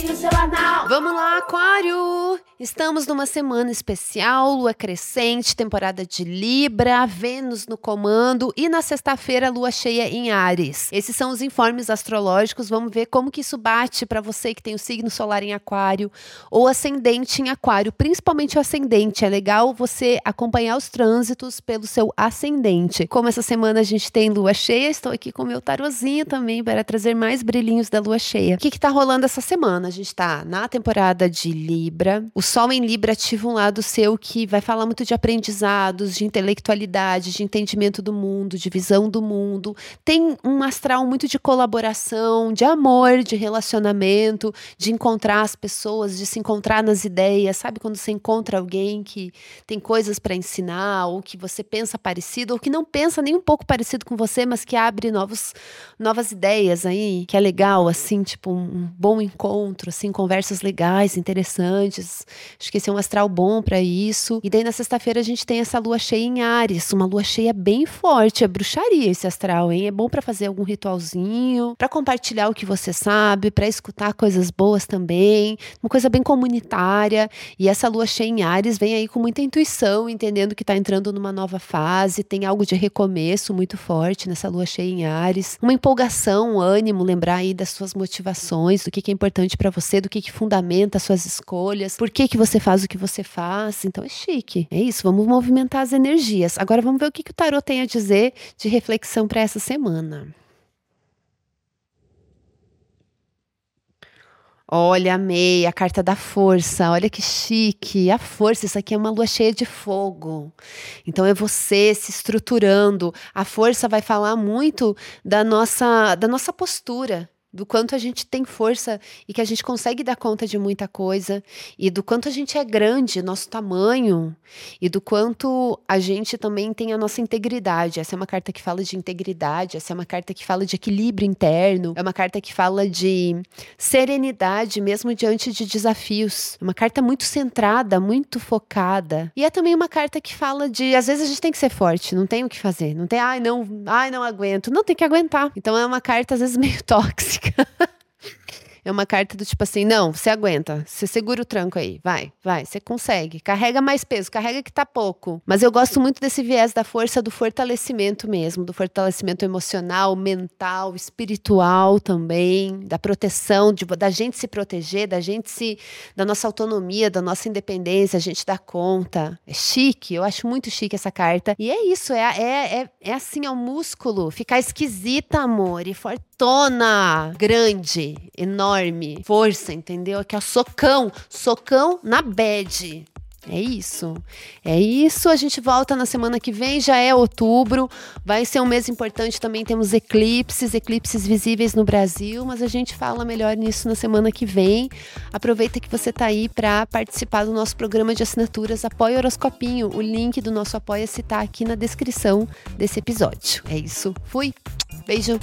semanal. Vamos lá, Aquário! Estamos numa semana especial, lua crescente, temporada de Libra, Vênus no comando e na sexta-feira lua cheia em Ares. Esses são os informes astrológicos. Vamos ver como que isso bate para você que tem o signo solar em Aquário ou ascendente em Aquário, principalmente o ascendente. É legal você acompanhar os trânsitos pelo seu ascendente. Como essa semana a gente tem lua cheia, estou aqui com meu tarozinho também para trazer mais brilhinhos da lua cheia. O que está rolando essa semana? A gente está na temporada de Libra. O Sol em Libra ativa um lado seu que vai falar muito de aprendizados, de intelectualidade, de entendimento do mundo, de visão do mundo. Tem um astral muito de colaboração, de amor, de relacionamento, de encontrar as pessoas, de se encontrar nas ideias. Sabe quando você encontra alguém que tem coisas para ensinar, ou que você pensa parecido, ou que não pensa nem um pouco parecido com você, mas que abre novos, novas ideias aí, que é legal, assim, tipo um bom encontro, assim, conversas legais, interessantes. Acho que esse é um astral bom para isso. E daí na sexta-feira a gente tem essa lua cheia em Ares, uma lua cheia bem forte, é bruxaria esse astral, hein? É bom para fazer algum ritualzinho, para compartilhar o que você sabe, para escutar coisas boas também, uma coisa bem comunitária. E essa lua cheia em Ares vem aí com muita intuição, entendendo que tá entrando numa nova fase, tem algo de recomeço muito forte nessa lua cheia em Ares, uma empolgação, um ânimo, lembrar aí das suas motivações, do que, que é importante para você, do que, que fundamenta as suas escolhas, por que, que você faz o que você faz. Então é chique. É isso, vamos movimentar as energias. Agora vamos ver o que, que o tarot tem a dizer de reflexão para essa semana. Olha, amei a carta da força. Olha que chique. A força, isso aqui é uma lua cheia de fogo. Então é você se estruturando. A força vai falar muito da nossa da nossa postura, do quanto a gente tem força e que a gente consegue dar conta de muita coisa, e do quanto a gente é grande, nosso tamanho, e do quanto a gente também tem a nossa integridade. Essa é uma carta que fala de integridade, essa é uma carta que fala de equilíbrio interno, é uma carta que fala de serenidade mesmo diante de desafios. É uma carta muito centrada, muito focada. E é também uma carta que fala de, às vezes a gente tem que ser forte, não tem o que fazer, não tem, ai, não, ai, não aguento. Não tem que aguentar. Então é uma carta às vezes meio tóxica. back. É uma carta do tipo assim: não, você aguenta, você segura o tranco aí, vai, vai, você consegue. Carrega mais peso, carrega que tá pouco. Mas eu gosto muito desse viés da força do fortalecimento mesmo, do fortalecimento emocional, mental, espiritual também, da proteção, de, da gente se proteger, da gente se. da nossa autonomia, da nossa independência, a gente dá conta. É chique, eu acho muito chique essa carta. E é isso, é, é, é, é assim, é o músculo, ficar esquisita, amor, e fortona, grande, enorme enorme. Força, entendeu? Aqui, ó, socão. Socão na bed. É isso. É isso. A gente volta na semana que vem, já é outubro. Vai ser um mês importante também. Temos eclipses, eclipses visíveis no Brasil, mas a gente fala melhor nisso na semana que vem. Aproveita que você está aí para participar do nosso programa de assinaturas Apoia Horoscopinho. O link do nosso Apoia-se está aqui na descrição desse episódio. É isso. Fui. Beijo.